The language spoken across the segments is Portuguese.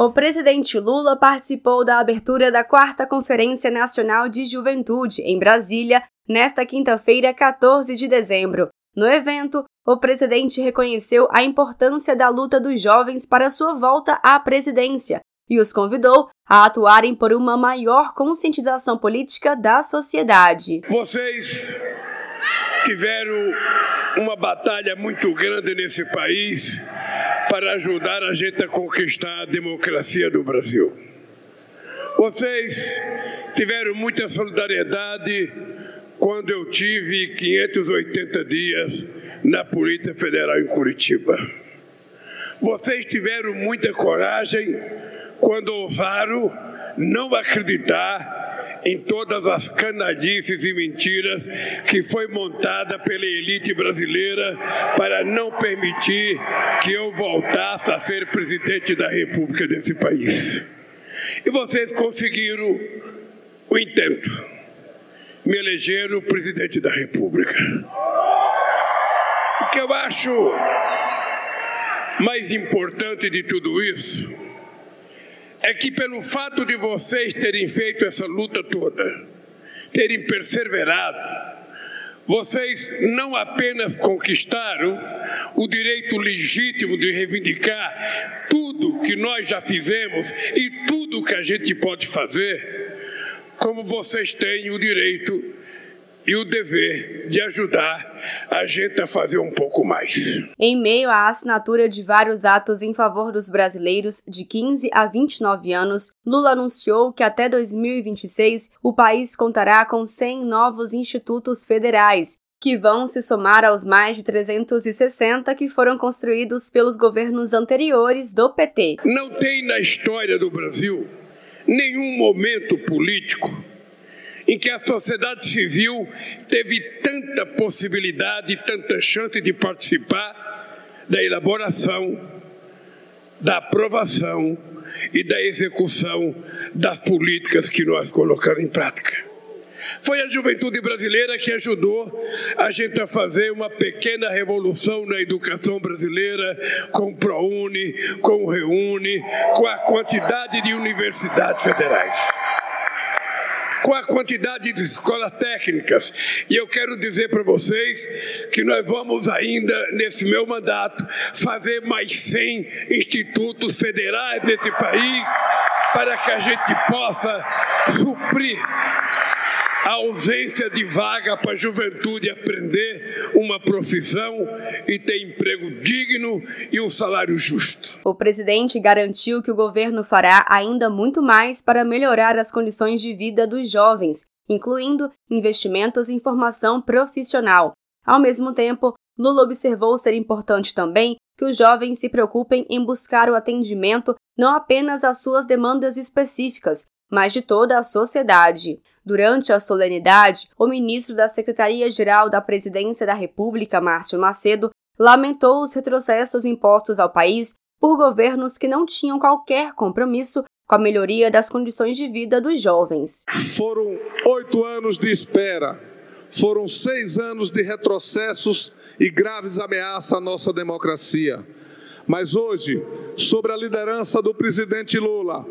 O presidente Lula participou da abertura da quarta Conferência Nacional de Juventude em Brasília nesta quinta-feira, 14 de dezembro. No evento, o presidente reconheceu a importância da luta dos jovens para sua volta à presidência e os convidou a atuarem por uma maior conscientização política da sociedade. Vocês tiveram uma batalha muito grande nesse país para ajudar a gente a conquistar a democracia do Brasil. Vocês tiveram muita solidariedade quando eu tive 580 dias na Polícia Federal em Curitiba. Vocês tiveram muita coragem quando ousaram não acreditar em todas as canadices e mentiras que foi montada pela elite brasileira para não permitir que eu voltasse a ser presidente da República desse país. E vocês conseguiram o intento. Me elegeram presidente da República. O que eu acho mais importante de tudo isso é que, pelo fato de vocês terem feito essa luta toda, terem perseverado, vocês não apenas conquistaram o direito legítimo de reivindicar tudo que nós já fizemos e tudo que a gente pode fazer, como vocês têm o direito e o dever de ajudar a gente a fazer um pouco mais. Em meio à assinatura de vários atos em favor dos brasileiros de 15 a 29 anos, Lula anunciou que até 2026 o país contará com 100 novos institutos federais, que vão se somar aos mais de 360 que foram construídos pelos governos anteriores do PT. Não tem na história do Brasil nenhum momento político em que a sociedade civil teve tanta possibilidade, tanta chance de participar da elaboração, da aprovação e da execução das políticas que nós colocamos em prática. Foi a juventude brasileira que ajudou a gente a fazer uma pequena revolução na educação brasileira, com o ProUni, com o Reúne, com a quantidade de universidades federais com a quantidade de escolas técnicas. E eu quero dizer para vocês que nós vamos ainda, nesse meu mandato, fazer mais 100 institutos federais nesse país para que a gente possa suprir a ausência de vaga para a juventude aprender uma profissão e ter emprego digno e um salário justo. O presidente garantiu que o governo fará ainda muito mais para melhorar as condições de vida dos jovens, incluindo investimentos em formação profissional. Ao mesmo tempo, Lula observou ser importante também que os jovens se preocupem em buscar o atendimento não apenas às suas demandas específicas, mas de toda a sociedade. Durante a solenidade, o ministro da Secretaria-Geral da Presidência da República, Márcio Macedo, lamentou os retrocessos impostos ao país por governos que não tinham qualquer compromisso com a melhoria das condições de vida dos jovens. Foram oito anos de espera, foram seis anos de retrocessos e graves ameaças à nossa democracia. Mas hoje, sob a liderança do presidente Lula,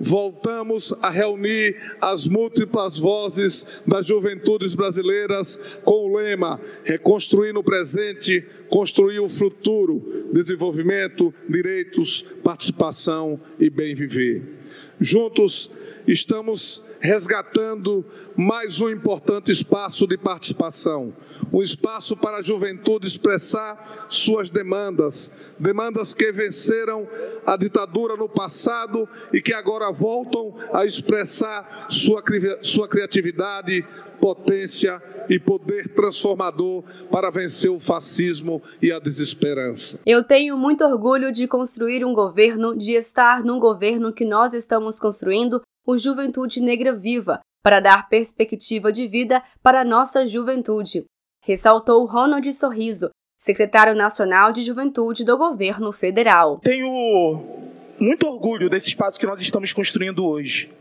voltamos a reunir as múltiplas vozes das juventudes brasileiras com o lema Reconstruir no presente, construir o futuro, desenvolvimento, direitos, participação e bem viver. Juntos estamos resgatando mais um importante espaço de participação. Um espaço para a juventude expressar suas demandas, demandas que venceram a ditadura no passado e que agora voltam a expressar sua, sua criatividade, potência e poder transformador para vencer o fascismo e a desesperança. Eu tenho muito orgulho de construir um governo, de estar num governo que nós estamos construindo, o Juventude Negra Viva, para dar perspectiva de vida para a nossa juventude ressaltou Ronald Sorriso, secretário nacional de Juventude do governo federal. Tenho muito orgulho desse espaço que nós estamos construindo hoje,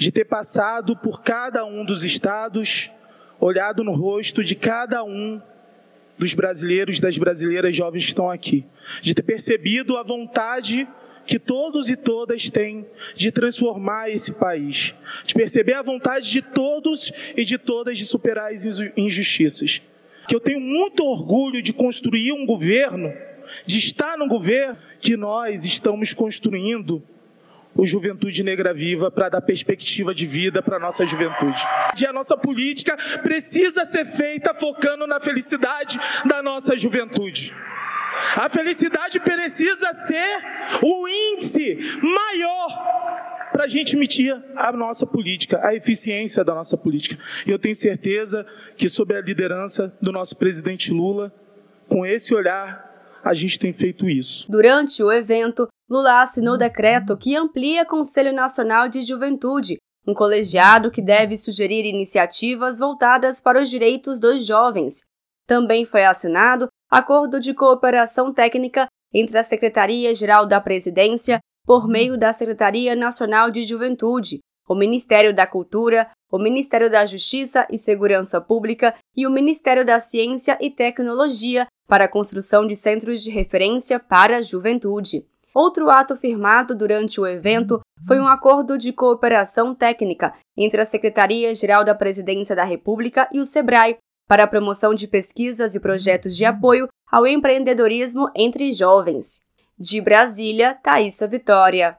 de ter passado por cada um dos estados, olhado no rosto de cada um dos brasileiros, das brasileiras jovens que estão aqui, de ter percebido a vontade que todos e todas têm de transformar esse país, de perceber a vontade de todos e de todas de superar as injustiças. Que eu tenho muito orgulho de construir um governo, de estar no governo que nós estamos construindo o Juventude Negra Viva para dar perspectiva de vida para a nossa juventude. E a nossa política precisa ser feita focando na felicidade da nossa juventude. A felicidade precisa ser o índice maior para a gente medir a nossa política, a eficiência da nossa política. E eu tenho certeza que, sob a liderança do nosso presidente Lula, com esse olhar, a gente tem feito isso. Durante o evento, Lula assinou decreto que amplia Conselho Nacional de Juventude, um colegiado que deve sugerir iniciativas voltadas para os direitos dos jovens. Também foi assinado acordo de cooperação técnica entre a Secretaria-Geral da Presidência, por meio da Secretaria Nacional de Juventude, o Ministério da Cultura, o Ministério da Justiça e Segurança Pública e o Ministério da Ciência e Tecnologia para a construção de centros de referência para a juventude. Outro ato firmado durante o evento foi um acordo de cooperação técnica entre a Secretaria-Geral da Presidência da República e o SEBRAE para a promoção de pesquisas e projetos de apoio ao empreendedorismo entre jovens. De Brasília, Thaisa Vitória.